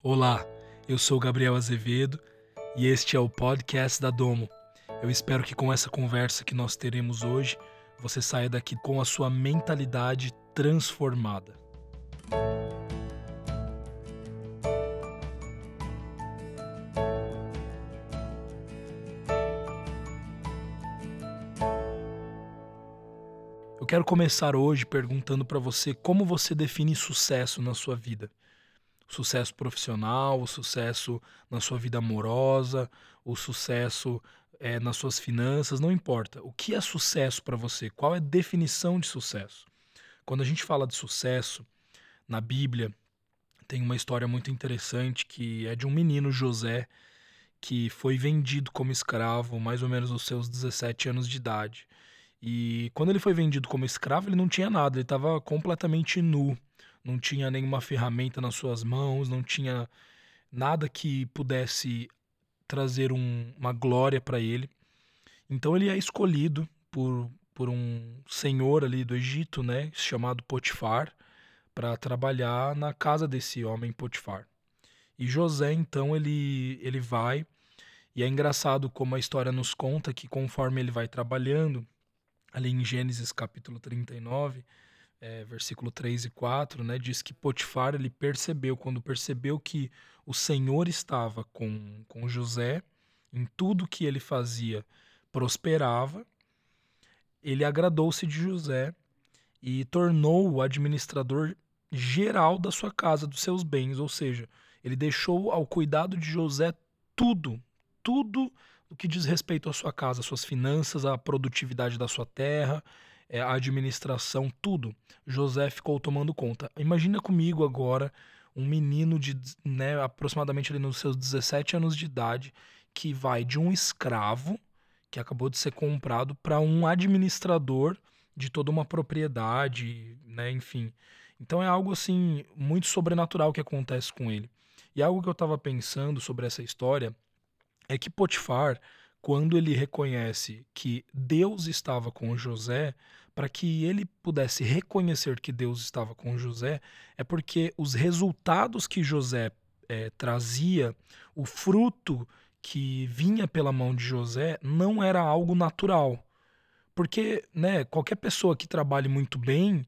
Olá, eu sou Gabriel Azevedo e este é o podcast da Domo. Eu espero que com essa conversa que nós teremos hoje, você saia daqui com a sua mentalidade transformada. Eu quero começar hoje perguntando para você como você define sucesso na sua vida sucesso profissional, o sucesso na sua vida amorosa, o sucesso é, nas suas finanças, não importa. O que é sucesso para você? Qual é a definição de sucesso? Quando a gente fala de sucesso, na Bíblia, tem uma história muito interessante que é de um menino José que foi vendido como escravo mais ou menos aos seus 17 anos de idade. E quando ele foi vendido como escravo, ele não tinha nada, ele estava completamente nu não tinha nenhuma ferramenta nas suas mãos, não tinha nada que pudesse trazer um, uma glória para ele. Então ele é escolhido por, por um senhor ali do Egito, né, chamado Potifar, para trabalhar na casa desse homem Potifar. E José então ele ele vai e é engraçado como a história nos conta que conforme ele vai trabalhando, ali em Gênesis capítulo 39, é, versículo 3 e 4, né, diz que Potifar ele percebeu, quando percebeu que o Senhor estava com, com José, em tudo que ele fazia prosperava, ele agradou-se de José e tornou o administrador geral da sua casa, dos seus bens, ou seja, ele deixou ao cuidado de José tudo, tudo o que diz respeito à sua casa, suas finanças, à produtividade da sua terra, é, a administração, tudo. José ficou tomando conta. Imagina comigo agora um menino de né, aproximadamente ali nos seus 17 anos de idade que vai de um escravo que acabou de ser comprado para um administrador de toda uma propriedade, né, enfim. Então é algo assim muito sobrenatural que acontece com ele. E algo que eu estava pensando sobre essa história é que Potifar quando ele reconhece que Deus estava com José, para que ele pudesse reconhecer que Deus estava com José, é porque os resultados que José é, trazia, o fruto que vinha pela mão de José, não era algo natural. Porque né, qualquer pessoa que trabalhe muito bem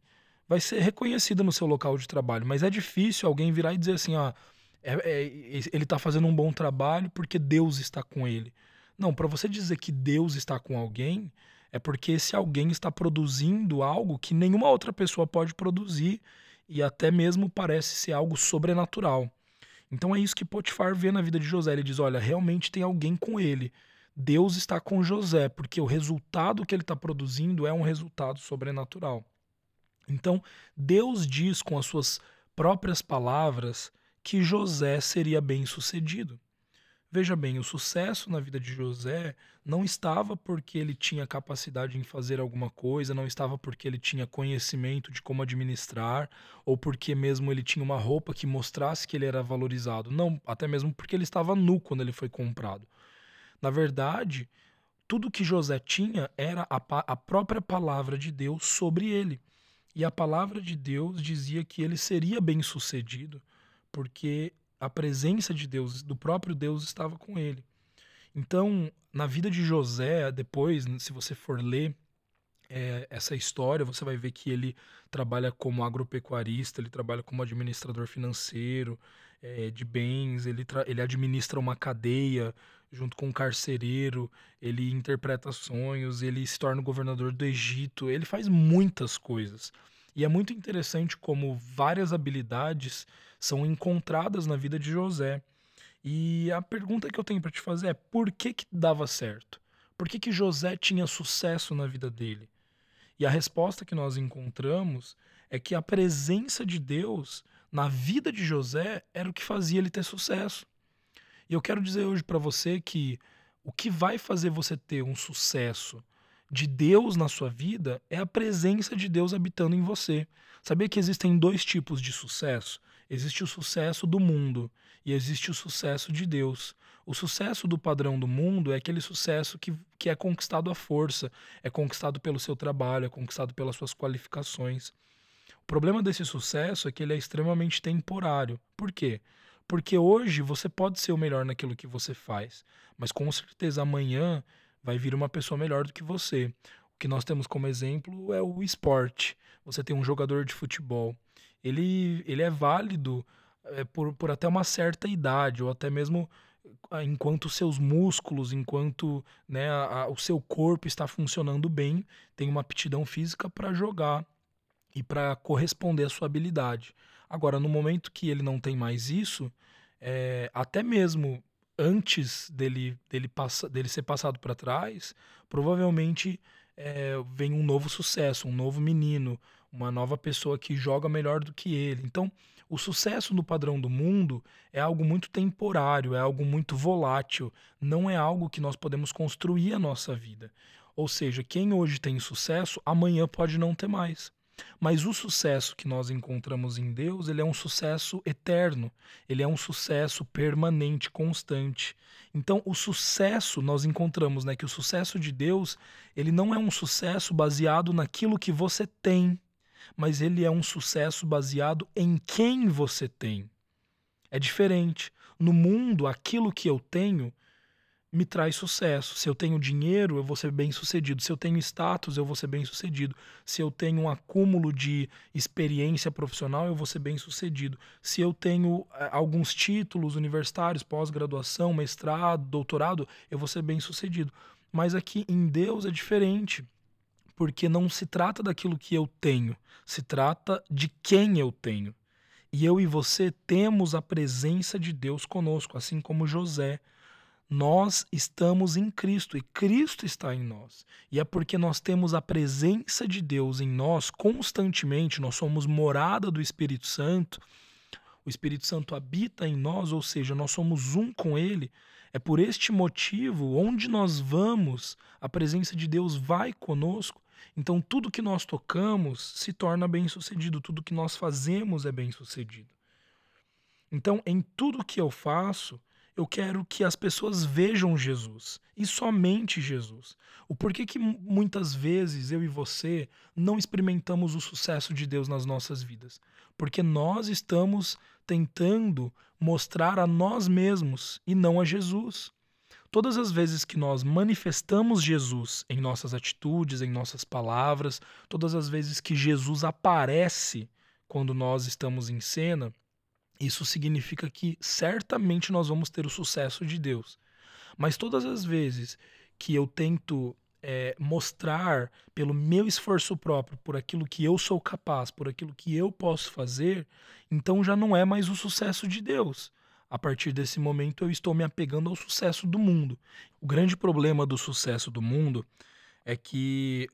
vai ser reconhecida no seu local de trabalho, mas é difícil alguém virar e dizer assim: ah, é, é, ele está fazendo um bom trabalho porque Deus está com ele. Não, para você dizer que Deus está com alguém, é porque esse alguém está produzindo algo que nenhuma outra pessoa pode produzir e até mesmo parece ser algo sobrenatural. Então é isso que Potifar vê na vida de José. Ele diz: olha, realmente tem alguém com ele. Deus está com José, porque o resultado que ele está produzindo é um resultado sobrenatural. Então, Deus diz com as suas próprias palavras que José seria bem sucedido. Veja bem, o sucesso na vida de José não estava porque ele tinha capacidade em fazer alguma coisa, não estava porque ele tinha conhecimento de como administrar, ou porque mesmo ele tinha uma roupa que mostrasse que ele era valorizado. Não, até mesmo porque ele estava nu quando ele foi comprado. Na verdade, tudo que José tinha era a, a própria palavra de Deus sobre ele. E a palavra de Deus dizia que ele seria bem sucedido, porque a presença de Deus, do próprio Deus, estava com ele. Então, na vida de José, depois, se você for ler é, essa história, você vai ver que ele trabalha como agropecuarista, ele trabalha como administrador financeiro é, de bens, ele, ele administra uma cadeia junto com um carcereiro, ele interpreta sonhos, ele se torna governador do Egito, ele faz muitas coisas. E é muito interessante como várias habilidades são encontradas na vida de José. E a pergunta que eu tenho para te fazer é: por que que dava certo? Por que que José tinha sucesso na vida dele? E a resposta que nós encontramos é que a presença de Deus na vida de José era o que fazia ele ter sucesso. E eu quero dizer hoje para você que o que vai fazer você ter um sucesso de Deus na sua vida é a presença de Deus habitando em você. Sabia que existem dois tipos de sucesso? Existe o sucesso do mundo e existe o sucesso de Deus. O sucesso do padrão do mundo é aquele sucesso que, que é conquistado à força, é conquistado pelo seu trabalho, é conquistado pelas suas qualificações. O problema desse sucesso é que ele é extremamente temporário. Por quê? Porque hoje você pode ser o melhor naquilo que você faz, mas com certeza amanhã vai vir uma pessoa melhor do que você. O que nós temos como exemplo é o esporte. Você tem um jogador de futebol. Ele, ele é válido é, por, por até uma certa idade, ou até mesmo ah, enquanto seus músculos, enquanto né, a, a, o seu corpo está funcionando bem, tem uma aptidão física para jogar e para corresponder à sua habilidade. Agora, no momento que ele não tem mais isso, é, até mesmo antes dele, dele, passa, dele ser passado para trás, provavelmente é, vem um novo sucesso, um novo menino, uma nova pessoa que joga melhor do que ele. Então, o sucesso no padrão do mundo é algo muito temporário, é algo muito volátil, não é algo que nós podemos construir a nossa vida. Ou seja, quem hoje tem sucesso, amanhã pode não ter mais. Mas o sucesso que nós encontramos em Deus, ele é um sucesso eterno, ele é um sucesso permanente, constante. Então, o sucesso nós encontramos, né, que o sucesso de Deus, ele não é um sucesso baseado naquilo que você tem, mas ele é um sucesso baseado em quem você tem. É diferente. No mundo, aquilo que eu tenho me traz sucesso. Se eu tenho dinheiro, eu vou ser bem sucedido. Se eu tenho status, eu vou ser bem sucedido. Se eu tenho um acúmulo de experiência profissional, eu vou ser bem sucedido. Se eu tenho eh, alguns títulos universitários, pós-graduação, mestrado, doutorado, eu vou ser bem sucedido. Mas aqui em Deus é diferente. Porque não se trata daquilo que eu tenho, se trata de quem eu tenho. E eu e você temos a presença de Deus conosco, assim como José nós estamos em Cristo e Cristo está em nós. E é porque nós temos a presença de Deus em nós constantemente, nós somos morada do Espírito Santo, o Espírito Santo habita em nós, ou seja, nós somos um com Ele. É por este motivo, onde nós vamos, a presença de Deus vai conosco. Então, tudo que nós tocamos se torna bem-sucedido, tudo que nós fazemos é bem-sucedido. Então, em tudo que eu faço, eu quero que as pessoas vejam Jesus e somente Jesus. O porquê que muitas vezes eu e você não experimentamos o sucesso de Deus nas nossas vidas? Porque nós estamos tentando mostrar a nós mesmos e não a Jesus. Todas as vezes que nós manifestamos Jesus em nossas atitudes, em nossas palavras, todas as vezes que Jesus aparece quando nós estamos em cena, isso significa que certamente nós vamos ter o sucesso de Deus. Mas todas as vezes que eu tento é, mostrar pelo meu esforço próprio, por aquilo que eu sou capaz, por aquilo que eu posso fazer, então já não é mais o sucesso de Deus. A partir desse momento eu estou me apegando ao sucesso do mundo. O grande problema do sucesso do mundo é que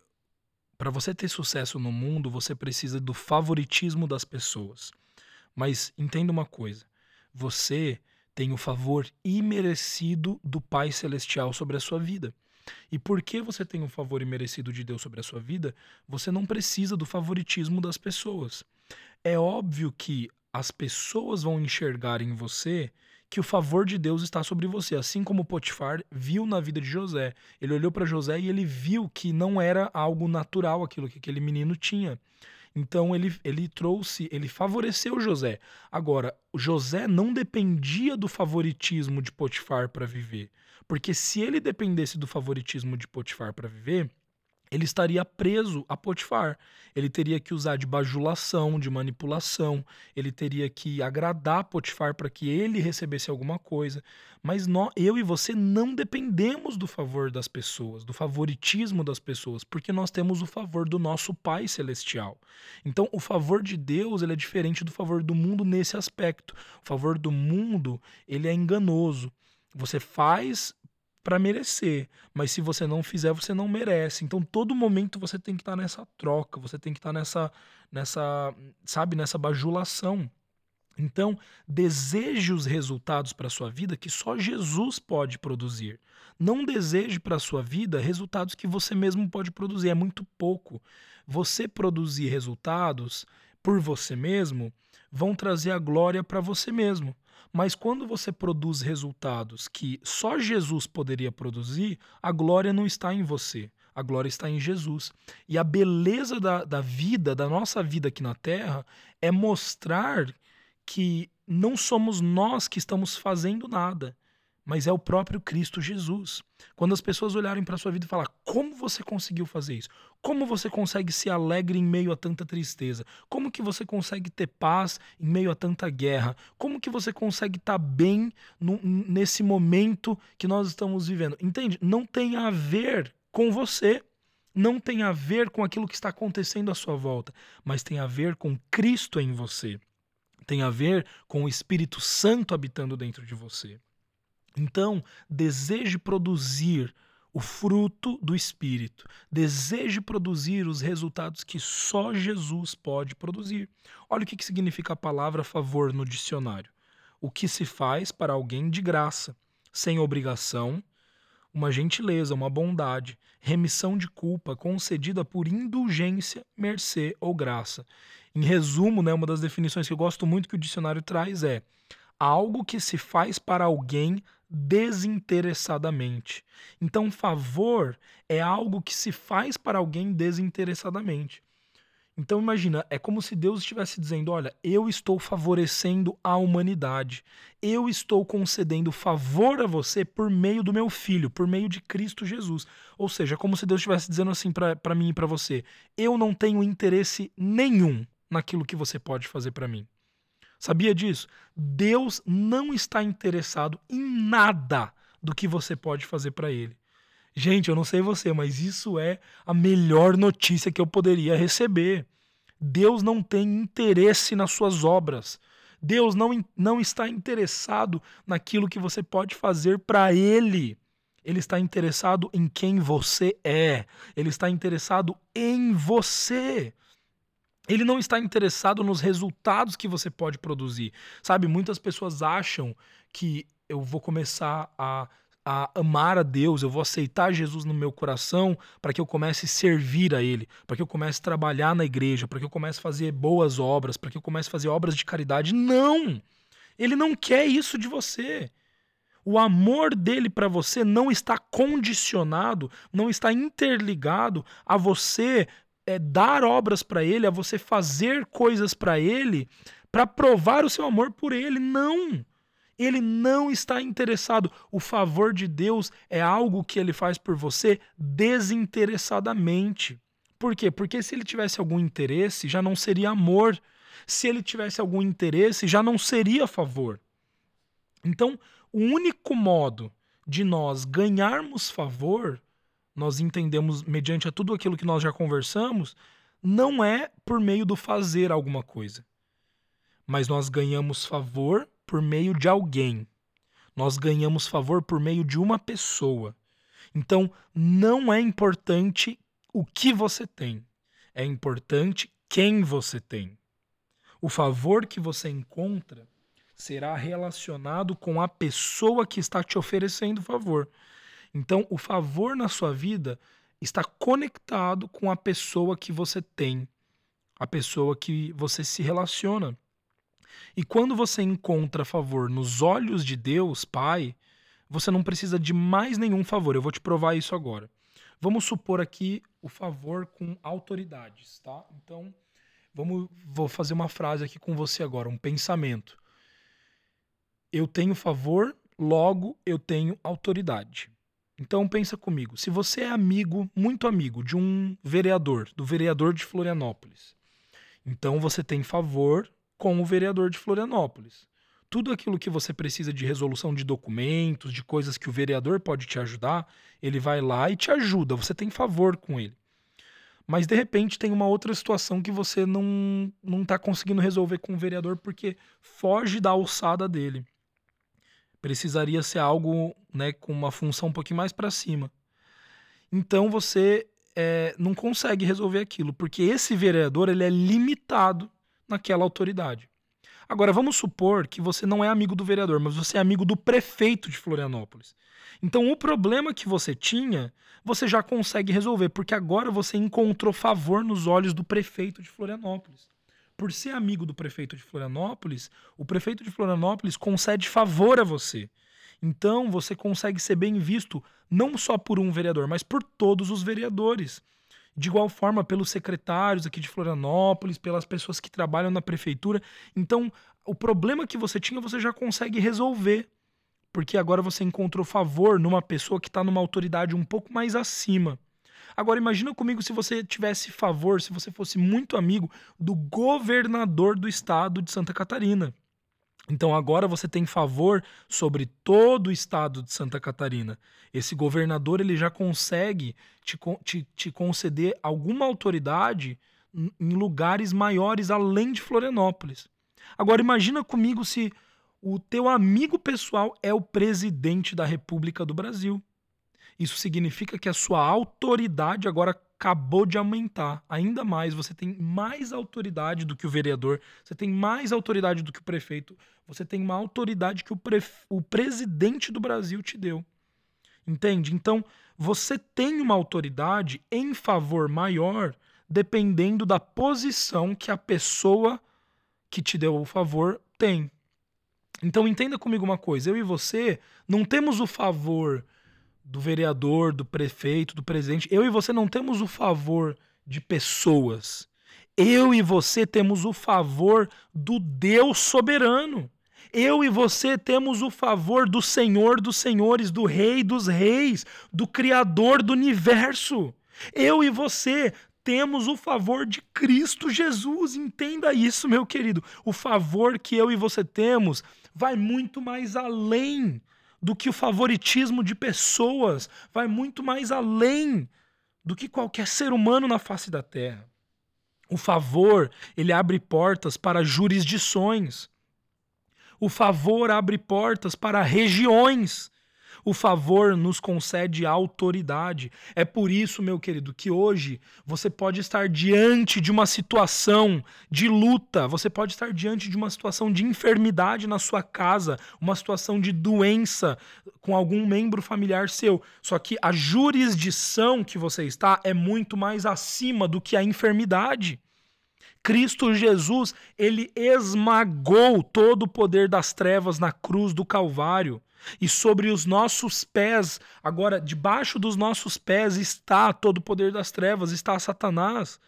para você ter sucesso no mundo, você precisa do favoritismo das pessoas. Mas entenda uma coisa: você tem o favor imerecido do Pai Celestial sobre a sua vida. E porque você tem o favor imerecido de Deus sobre a sua vida, você não precisa do favoritismo das pessoas. É óbvio que as pessoas vão enxergar em você que o favor de Deus está sobre você, assim como Potifar viu na vida de José. Ele olhou para José e ele viu que não era algo natural aquilo que aquele menino tinha. Então ele, ele trouxe, ele favoreceu José. Agora, José não dependia do favoritismo de Potifar para viver. Porque se ele dependesse do favoritismo de Potifar para viver, ele estaria preso a Potifar. Ele teria que usar de bajulação, de manipulação, ele teria que agradar Potifar para que ele recebesse alguma coisa. Mas nós, eu e você não dependemos do favor das pessoas, do favoritismo das pessoas, porque nós temos o favor do nosso Pai Celestial. Então, o favor de Deus ele é diferente do favor do mundo nesse aspecto. O favor do mundo ele é enganoso. Você faz para merecer. Mas se você não fizer, você não merece. Então, todo momento você tem que estar tá nessa troca, você tem que estar tá nessa, nessa, sabe, nessa bajulação. Então, deseje os resultados para a sua vida que só Jesus pode produzir. Não deseje para a sua vida resultados que você mesmo pode produzir, é muito pouco. Você produzir resultados por você mesmo vão trazer a glória para você mesmo. Mas quando você produz resultados que só Jesus poderia produzir, a glória não está em você. A glória está em Jesus. E a beleza da, da vida, da nossa vida aqui na Terra, é mostrar que não somos nós que estamos fazendo nada, mas é o próprio Cristo Jesus. Quando as pessoas olharem para sua vida e falar: "Como você conseguiu fazer isso? Como você consegue ser alegre em meio a tanta tristeza? Como que você consegue ter paz em meio a tanta guerra? Como que você consegue estar tá bem no, nesse momento que nós estamos vivendo?" Entende? Não tem a ver com você, não tem a ver com aquilo que está acontecendo à sua volta, mas tem a ver com Cristo em você. Tem a ver com o Espírito Santo habitando dentro de você. Então, deseje produzir o fruto do Espírito. Deseje produzir os resultados que só Jesus pode produzir. Olha o que significa a palavra favor no dicionário: o que se faz para alguém de graça, sem obrigação, uma gentileza, uma bondade, remissão de culpa concedida por indulgência, mercê ou graça. Em resumo, né, uma das definições que eu gosto muito que o dicionário traz é algo que se faz para alguém desinteressadamente. Então, favor é algo que se faz para alguém desinteressadamente. Então, imagina, é como se Deus estivesse dizendo: Olha, eu estou favorecendo a humanidade, eu estou concedendo favor a você por meio do meu filho, por meio de Cristo Jesus. Ou seja, é como se Deus estivesse dizendo assim para mim e para você: Eu não tenho interesse nenhum naquilo que você pode fazer para mim. Sabia disso? Deus não está interessado em nada do que você pode fazer para ele. Gente, eu não sei você, mas isso é a melhor notícia que eu poderia receber. Deus não tem interesse nas suas obras. Deus não, não está interessado naquilo que você pode fazer para Ele. Ele está interessado em quem você é. Ele está interessado em você. Ele não está interessado nos resultados que você pode produzir. Sabe, muitas pessoas acham que eu vou começar a, a amar a Deus, eu vou aceitar Jesus no meu coração para que eu comece a servir a Ele, para que eu comece a trabalhar na igreja, para que eu comece a fazer boas obras, para que eu comece a fazer obras de caridade. Não! Ele não quer isso de você. O amor dele para você não está condicionado, não está interligado a você é, dar obras para ele, a você fazer coisas para ele, para provar o seu amor por ele. Não! Ele não está interessado. O favor de Deus é algo que ele faz por você desinteressadamente. Por quê? Porque se ele tivesse algum interesse, já não seria amor. Se ele tivesse algum interesse, já não seria favor. Então, o único modo de nós ganharmos favor nós entendemos, mediante tudo aquilo que nós já conversamos, não é por meio do fazer alguma coisa. Mas nós ganhamos favor por meio de alguém. Nós ganhamos favor por meio de uma pessoa. Então, não é importante o que você tem, é importante quem você tem. O favor que você encontra será relacionado com a pessoa que está te oferecendo o favor. Então, o favor na sua vida está conectado com a pessoa que você tem, a pessoa que você se relaciona. E quando você encontra favor nos olhos de Deus, Pai, você não precisa de mais nenhum favor. Eu vou te provar isso agora. Vamos supor aqui o favor com autoridades, tá? Então, vamos, vou fazer uma frase aqui com você agora, um pensamento. Eu tenho favor, logo eu tenho autoridade. Então pensa comigo, se você é amigo, muito amigo de um vereador, do vereador de Florianópolis, então você tem favor com o vereador de Florianópolis. Tudo aquilo que você precisa de resolução de documentos, de coisas que o vereador pode te ajudar, ele vai lá e te ajuda, você tem favor com ele. Mas de repente tem uma outra situação que você não não está conseguindo resolver com o vereador porque foge da alçada dele precisaria ser algo né, com uma função um pouquinho mais para cima. Então você é, não consegue resolver aquilo, porque esse vereador ele é limitado naquela autoridade. Agora, vamos supor que você não é amigo do vereador, mas você é amigo do prefeito de Florianópolis. Então, o problema que você tinha, você já consegue resolver, porque agora você encontrou favor nos olhos do prefeito de Florianópolis por ser amigo do prefeito de Florianópolis, o prefeito de Florianópolis concede favor a você. Então você consegue ser bem visto não só por um vereador, mas por todos os vereadores. De igual forma, pelos secretários aqui de Florianópolis, pelas pessoas que trabalham na prefeitura. Então, o problema que você tinha você já consegue resolver. Porque agora você encontrou favor numa pessoa que está numa autoridade um pouco mais acima. Agora imagina comigo se você tivesse favor, se você fosse muito amigo do governador do estado de Santa Catarina. Então agora você tem favor sobre todo o estado de Santa Catarina. Esse governador ele já consegue te, te, te conceder alguma autoridade em lugares maiores além de Florianópolis. Agora imagina comigo se o teu amigo pessoal é o presidente da República do Brasil. Isso significa que a sua autoridade agora acabou de aumentar ainda mais. Você tem mais autoridade do que o vereador, você tem mais autoridade do que o prefeito, você tem uma autoridade que o, o presidente do Brasil te deu. Entende? Então, você tem uma autoridade em favor maior dependendo da posição que a pessoa que te deu o favor tem. Então entenda comigo uma coisa, eu e você não temos o favor do vereador, do prefeito, do presidente. Eu e você não temos o favor de pessoas. Eu e você temos o favor do Deus soberano. Eu e você temos o favor do Senhor dos Senhores, do Rei dos Reis, do Criador do universo. Eu e você temos o favor de Cristo Jesus. Entenda isso, meu querido. O favor que eu e você temos vai muito mais além do que o favoritismo de pessoas, vai muito mais além do que qualquer ser humano na face da terra. O favor, ele abre portas para jurisdições. O favor abre portas para regiões. O favor nos concede autoridade. É por isso, meu querido, que hoje você pode estar diante de uma situação de luta, você pode estar diante de uma situação de enfermidade na sua casa, uma situação de doença com algum membro familiar seu. Só que a jurisdição que você está é muito mais acima do que a enfermidade. Cristo Jesus, ele esmagou todo o poder das trevas na cruz do Calvário. E sobre os nossos pés, agora debaixo dos nossos pés está todo o poder das trevas, está Satanás.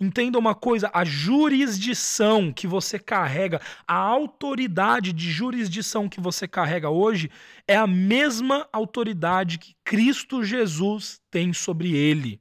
Entenda uma coisa: a jurisdição que você carrega, a autoridade de jurisdição que você carrega hoje, é a mesma autoridade que Cristo Jesus tem sobre ele.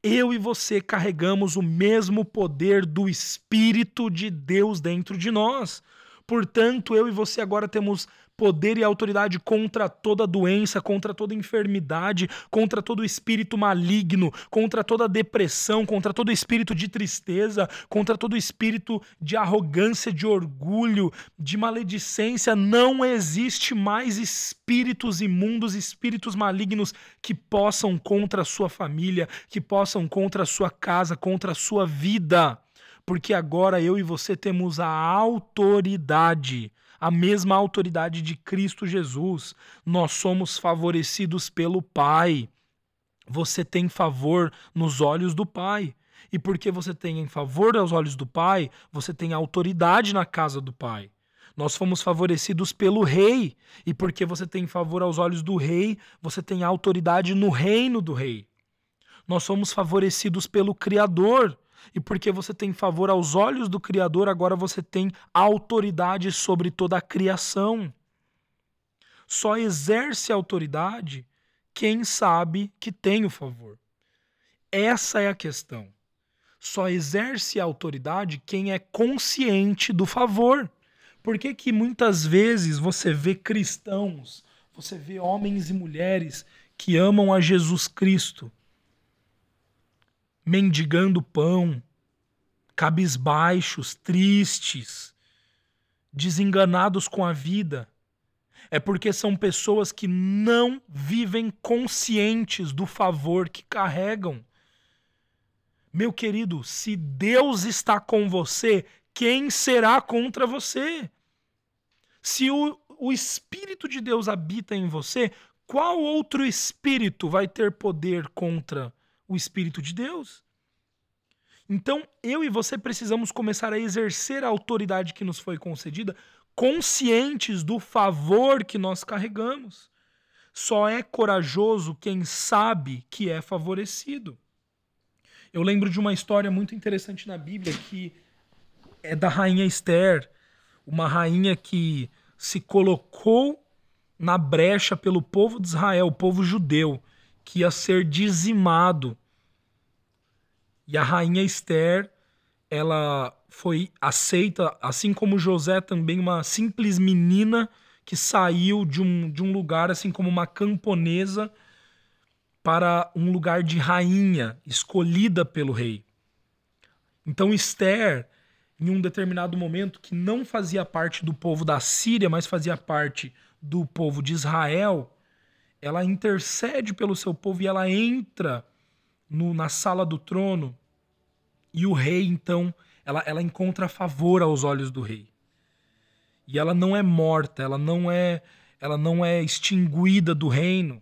Eu e você carregamos o mesmo poder do Espírito de Deus dentro de nós. Portanto, eu e você agora temos poder e autoridade contra toda doença, contra toda enfermidade, contra todo espírito maligno, contra toda depressão, contra todo espírito de tristeza, contra todo espírito de arrogância, de orgulho, de maledicência. Não existe mais espíritos imundos, espíritos malignos que possam contra a sua família, que possam contra a sua casa, contra a sua vida. Porque agora eu e você temos a autoridade a mesma autoridade de Cristo Jesus. Nós somos favorecidos pelo Pai. Você tem favor nos olhos do Pai. E porque você tem em favor aos olhos do Pai, você tem autoridade na casa do Pai. Nós fomos favorecidos pelo Rei. E porque você tem favor aos olhos do Rei, você tem autoridade no reino do Rei. Nós somos favorecidos pelo Criador e porque você tem favor aos olhos do Criador, agora você tem autoridade sobre toda a criação. Só exerce autoridade quem sabe que tem o favor. Essa é a questão. Só exerce autoridade quem é consciente do favor. Por que, que muitas vezes você vê cristãos, você vê homens e mulheres que amam a Jesus Cristo, mendigando pão, cabisbaixos, tristes, desenganados com a vida. É porque são pessoas que não vivem conscientes do favor que carregam. Meu querido, se Deus está com você, quem será contra você? Se o, o Espírito de Deus habita em você, qual outro espírito vai ter poder contra o Espírito de Deus. Então, eu e você precisamos começar a exercer a autoridade que nos foi concedida, conscientes do favor que nós carregamos. Só é corajoso quem sabe que é favorecido. Eu lembro de uma história muito interessante na Bíblia que é da rainha Esther, uma rainha que se colocou na brecha pelo povo de Israel, o povo judeu, que ia ser dizimado. E a rainha Esther, ela foi aceita, assim como José também, uma simples menina que saiu de um, de um lugar, assim como uma camponesa, para um lugar de rainha, escolhida pelo rei. Então Esther, em um determinado momento, que não fazia parte do povo da Síria, mas fazia parte do povo de Israel, ela intercede pelo seu povo e ela entra no, na sala do trono e o rei, então, ela, ela encontra favor aos olhos do rei. E ela não é morta, ela não é, ela não é extinguida do reino,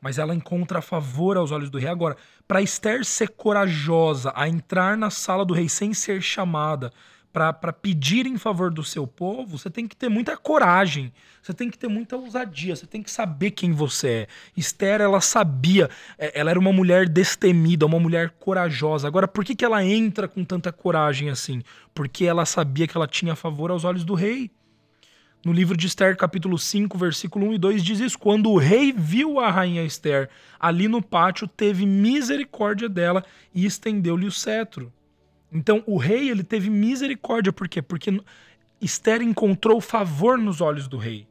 mas ela encontra favor aos olhos do rei. Agora, para Esther ser corajosa a entrar na sala do rei sem ser chamada, para pedir em favor do seu povo, você tem que ter muita coragem, você tem que ter muita ousadia, você tem que saber quem você é. Esther, ela sabia, é, ela era uma mulher destemida, uma mulher corajosa. Agora, por que, que ela entra com tanta coragem assim? Porque ela sabia que ela tinha favor aos olhos do rei. No livro de Esther, capítulo 5, versículo 1 e 2, diz isso: Quando o rei viu a rainha Esther ali no pátio, teve misericórdia dela e estendeu-lhe o cetro. Então o rei ele teve misericórdia, por quê? Porque Esther encontrou favor nos olhos do rei.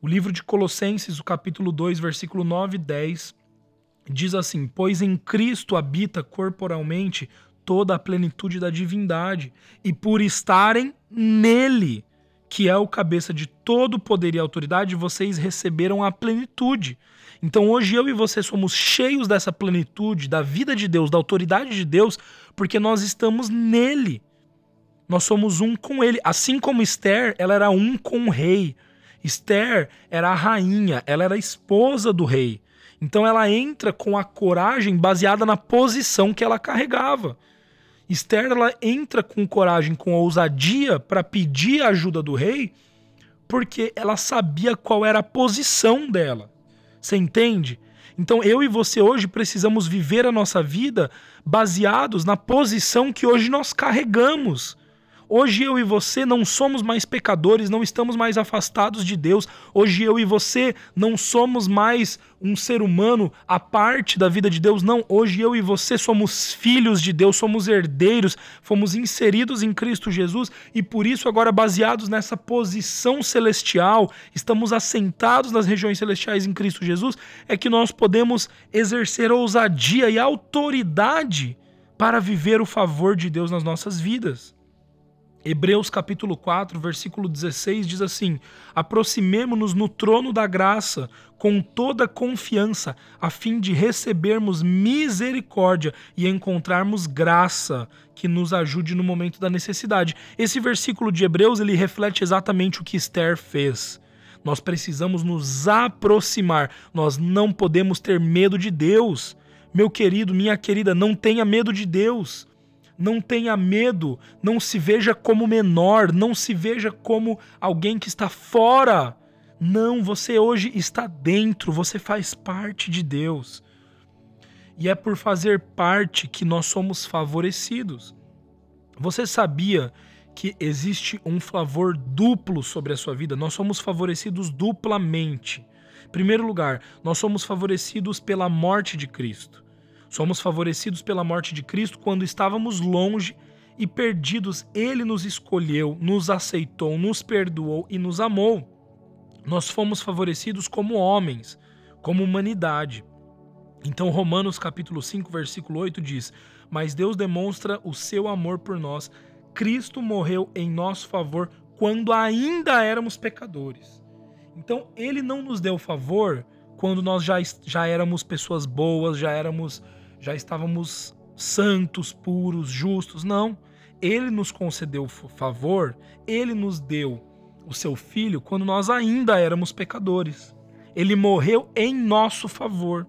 O livro de Colossenses, o capítulo 2, versículo 9 e 10, diz assim: Pois em Cristo habita corporalmente toda a plenitude da divindade, e por estarem nele, que é o cabeça de todo poder e autoridade, vocês receberam a plenitude. Então hoje eu e você somos cheios dessa plenitude, da vida de Deus, da autoridade de Deus, porque nós estamos nele. Nós somos um com ele. Assim como Esther, ela era um com o rei. Esther era a rainha, ela era a esposa do rei. Então ela entra com a coragem baseada na posição que ela carregava. Esther ela entra com coragem, com ousadia para pedir a ajuda do rei, porque ela sabia qual era a posição dela. Você entende? Então eu e você hoje precisamos viver a nossa vida baseados na posição que hoje nós carregamos. Hoje eu e você não somos mais pecadores, não estamos mais afastados de Deus. Hoje eu e você não somos mais um ser humano à parte da vida de Deus. Não, hoje eu e você somos filhos de Deus, somos herdeiros, fomos inseridos em Cristo Jesus e por isso, agora baseados nessa posição celestial, estamos assentados nas regiões celestiais em Cristo Jesus, é que nós podemos exercer ousadia e autoridade para viver o favor de Deus nas nossas vidas. Hebreus capítulo 4, versículo 16 diz assim: Aproximemo-nos no trono da graça com toda confiança, a fim de recebermos misericórdia e encontrarmos graça que nos ajude no momento da necessidade. Esse versículo de Hebreus ele reflete exatamente o que Esther fez. Nós precisamos nos aproximar, nós não podemos ter medo de Deus. Meu querido, minha querida, não tenha medo de Deus não tenha medo, não se veja como menor, não se veja como alguém que está fora. Não, você hoje está dentro, você faz parte de Deus. E é por fazer parte que nós somos favorecidos. Você sabia que existe um favor duplo sobre a sua vida? Nós somos favorecidos duplamente. Em primeiro lugar, nós somos favorecidos pela morte de Cristo. Somos favorecidos pela morte de Cristo quando estávamos longe e perdidos. Ele nos escolheu, nos aceitou, nos perdoou e nos amou. Nós fomos favorecidos como homens, como humanidade. Então Romanos capítulo 5, versículo 8 diz: "Mas Deus demonstra o seu amor por nós. Cristo morreu em nosso favor quando ainda éramos pecadores." Então ele não nos deu favor quando nós já, já éramos pessoas boas, já éramos já estávamos santos, puros, justos. Não. Ele nos concedeu favor, ele nos deu o seu filho quando nós ainda éramos pecadores. Ele morreu em nosso favor.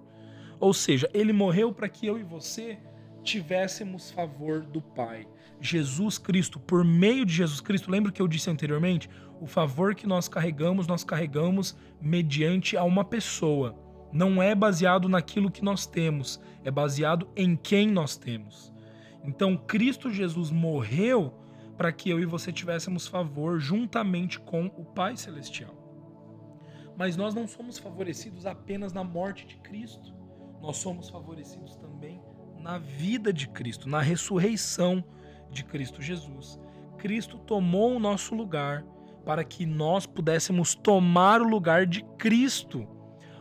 Ou seja, ele morreu para que eu e você tivéssemos favor do Pai. Jesus Cristo, por meio de Jesus Cristo, lembra que eu disse anteriormente? O favor que nós carregamos, nós carregamos mediante a uma pessoa não é baseado naquilo que nós temos, é baseado em quem nós temos. Então, Cristo Jesus morreu para que eu e você tivéssemos favor juntamente com o Pai Celestial. Mas nós não somos favorecidos apenas na morte de Cristo, nós somos favorecidos também na vida de Cristo, na ressurreição de Cristo Jesus. Cristo tomou o nosso lugar para que nós pudéssemos tomar o lugar de Cristo.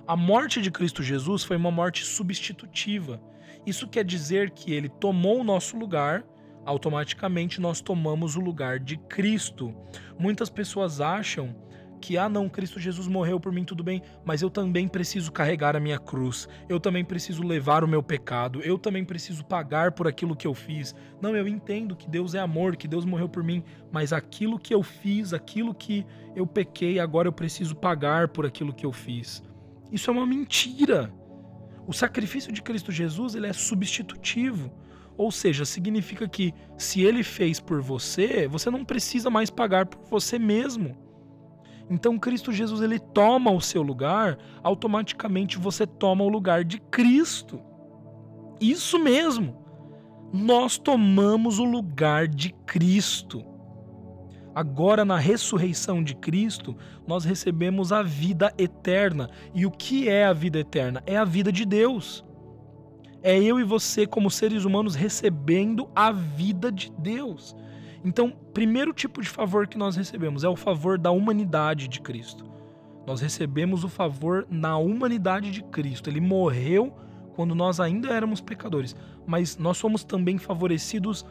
A morte de Cristo Jesus foi uma morte substitutiva. Isso quer dizer que ele tomou o nosso lugar, automaticamente nós tomamos o lugar de Cristo. Muitas pessoas acham que, ah, não, Cristo Jesus morreu por mim, tudo bem, mas eu também preciso carregar a minha cruz, eu também preciso levar o meu pecado, eu também preciso pagar por aquilo que eu fiz. Não, eu entendo que Deus é amor, que Deus morreu por mim, mas aquilo que eu fiz, aquilo que eu pequei, agora eu preciso pagar por aquilo que eu fiz. Isso é uma mentira. O sacrifício de Cristo Jesus ele é substitutivo. Ou seja, significa que se ele fez por você, você não precisa mais pagar por você mesmo. Então Cristo Jesus ele toma o seu lugar, automaticamente você toma o lugar de Cristo. Isso mesmo. Nós tomamos o lugar de Cristo. Agora, na ressurreição de Cristo, nós recebemos a vida eterna. E o que é a vida eterna? É a vida de Deus. É eu e você, como seres humanos, recebendo a vida de Deus. Então, primeiro tipo de favor que nós recebemos é o favor da humanidade de Cristo. Nós recebemos o favor na humanidade de Cristo. Ele morreu quando nós ainda éramos pecadores, mas nós somos também favorecidos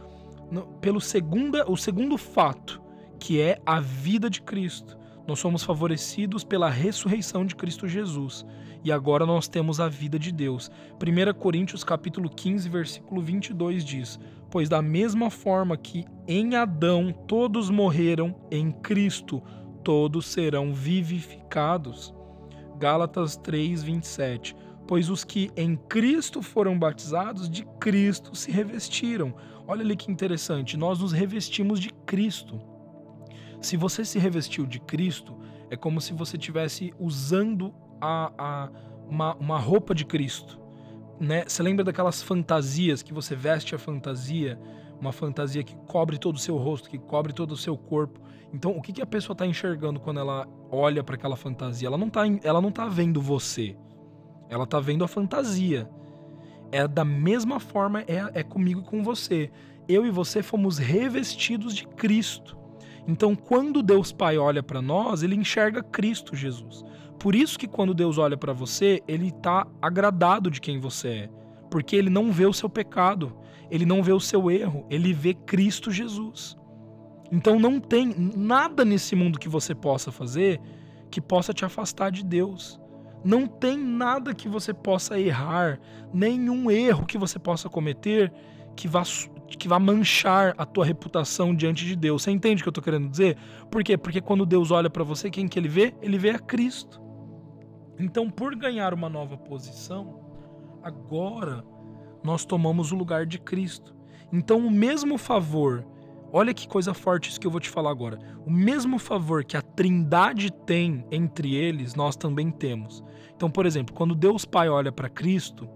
pelo segunda, o segundo fato, que é a vida de Cristo. Nós somos favorecidos pela ressurreição de Cristo Jesus. E agora nós temos a vida de Deus. 1 Coríntios capítulo 15, versículo 22 diz: Pois da mesma forma que em Adão todos morreram, em Cristo todos serão vivificados. Gálatas 3, 27. Pois os que em Cristo foram batizados, de Cristo se revestiram. Olha ali que interessante, nós nos revestimos de Cristo. Se você se revestiu de Cristo, é como se você estivesse usando a, a, uma, uma roupa de Cristo né? Você lembra daquelas fantasias que você veste a fantasia, uma fantasia que cobre todo o seu rosto, que cobre todo o seu corpo. Então, o que, que a pessoa está enxergando quando ela olha para aquela fantasia? Ela não está tá vendo você. Ela está vendo a fantasia. É da mesma forma é, é comigo e com você. Eu e você fomos revestidos de Cristo. Então, quando Deus Pai olha para nós, ele enxerga Cristo Jesus. Por isso que quando Deus olha para você, ele está agradado de quem você é, porque ele não vê o seu pecado, ele não vê o seu erro, ele vê Cristo Jesus. Então não tem nada nesse mundo que você possa fazer que possa te afastar de Deus. Não tem nada que você possa errar, nenhum erro que você possa cometer que vá, que vá manchar a tua reputação diante de Deus. Você entende o que eu estou querendo dizer? Por quê? Porque quando Deus olha para você, quem que ele vê? Ele vê a Cristo. Então, por ganhar uma nova posição, agora nós tomamos o lugar de Cristo. Então, o mesmo favor, olha que coisa forte isso que eu vou te falar agora. O mesmo favor que a Trindade tem entre eles, nós também temos. Então, por exemplo, quando Deus Pai olha para Cristo,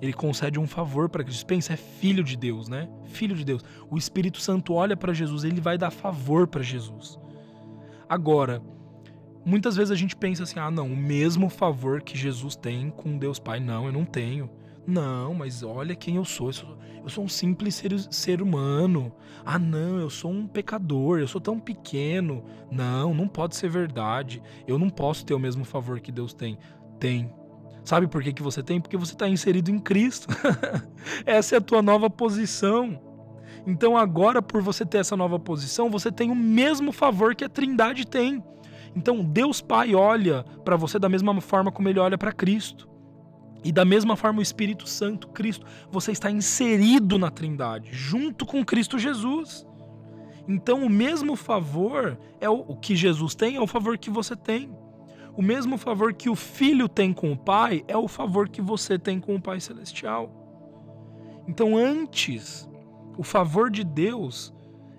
ele concede um favor para Cristo. Pensa, é filho de Deus, né? Filho de Deus. O Espírito Santo olha para Jesus, ele vai dar favor para Jesus. Agora, Muitas vezes a gente pensa assim: ah, não, o mesmo favor que Jesus tem com Deus Pai. Não, eu não tenho. Não, mas olha quem eu sou. Eu sou, eu sou um simples ser, ser humano. Ah, não, eu sou um pecador. Eu sou tão pequeno. Não, não pode ser verdade. Eu não posso ter o mesmo favor que Deus tem. Tem. Sabe por que, que você tem? Porque você está inserido em Cristo. essa é a tua nova posição. Então, agora, por você ter essa nova posição, você tem o mesmo favor que a Trindade tem. Então, Deus Pai olha para você da mesma forma como ele olha para Cristo. E da mesma forma o Espírito Santo, Cristo, você está inserido na Trindade, junto com Cristo Jesus. Então, o mesmo favor é o, que Jesus tem, é o favor que você tem. O mesmo favor que o filho tem com o pai é o favor que você tem com o Pai Celestial. Então, antes, o favor de Deus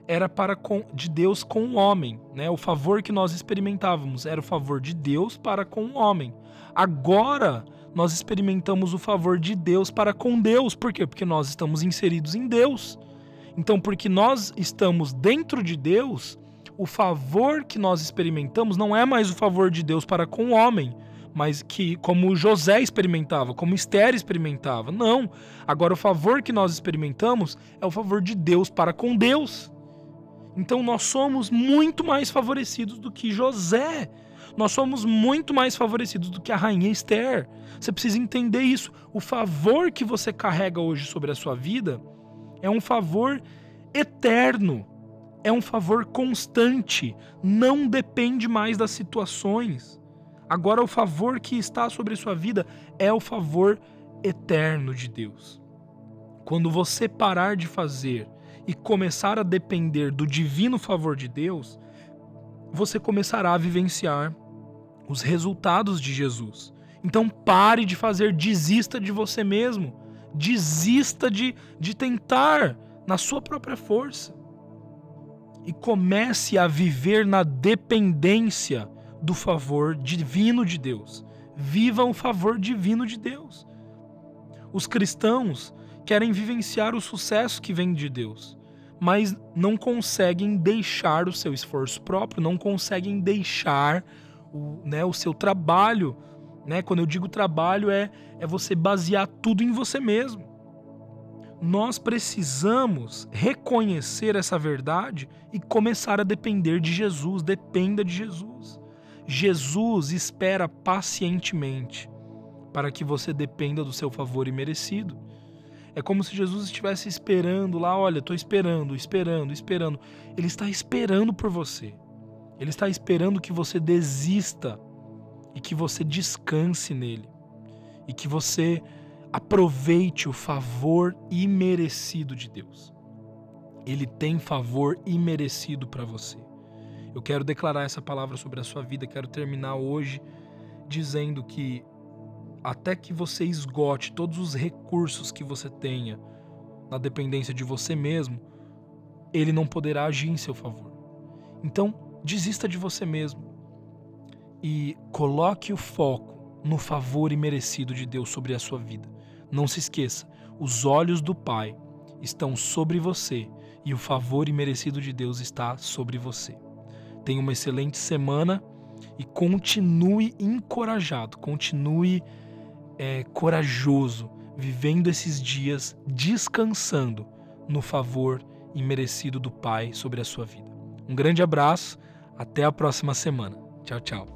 era para com, de Deus com o homem, né? O favor que nós experimentávamos era o favor de Deus para com o homem. Agora nós experimentamos o favor de Deus para com Deus. Por quê? Porque nós estamos inseridos em Deus. Então, porque nós estamos dentro de Deus, o favor que nós experimentamos não é mais o favor de Deus para com o homem, mas que como José experimentava, como Esther experimentava. Não. Agora o favor que nós experimentamos é o favor de Deus para com Deus. Então nós somos muito mais favorecidos do que José. Nós somos muito mais favorecidos do que a rainha Esther. Você precisa entender isso. O favor que você carrega hoje sobre a sua vida é um favor eterno, é um favor constante, não depende mais das situações. Agora, o favor que está sobre sua vida é o favor eterno de Deus. Quando você parar de fazer e começar a depender do divino favor de Deus, você começará a vivenciar os resultados de Jesus. Então pare de fazer, desista de você mesmo, desista de, de tentar na sua própria força e comece a viver na dependência do favor divino de Deus. Viva o favor divino de Deus. Os cristãos querem vivenciar o sucesso que vem de Deus, mas não conseguem deixar o seu esforço próprio, não conseguem deixar o, né, o seu trabalho. Né? Quando eu digo trabalho, é, é você basear tudo em você mesmo. Nós precisamos reconhecer essa verdade e começar a depender de Jesus. Dependa de Jesus. Jesus espera pacientemente para que você dependa do seu favor imerecido. É como se Jesus estivesse esperando lá, olha, estou esperando, esperando, esperando. Ele está esperando por você. Ele está esperando que você desista e que você descanse nele e que você aproveite o favor imerecido de Deus. Ele tem favor imerecido para você. Eu quero declarar essa palavra sobre a sua vida, quero terminar hoje dizendo que até que você esgote todos os recursos que você tenha na dependência de você mesmo, ele não poderá agir em seu favor. Então, Desista de você mesmo e coloque o foco no favor imerecido de Deus sobre a sua vida. Não se esqueça, os olhos do Pai estão sobre você e o favor imerecido de Deus está sobre você. Tenha uma excelente semana e continue encorajado, continue é, corajoso, vivendo esses dias descansando no favor imerecido do Pai sobre a sua vida. Um grande abraço até a próxima semana. Tchau, tchau.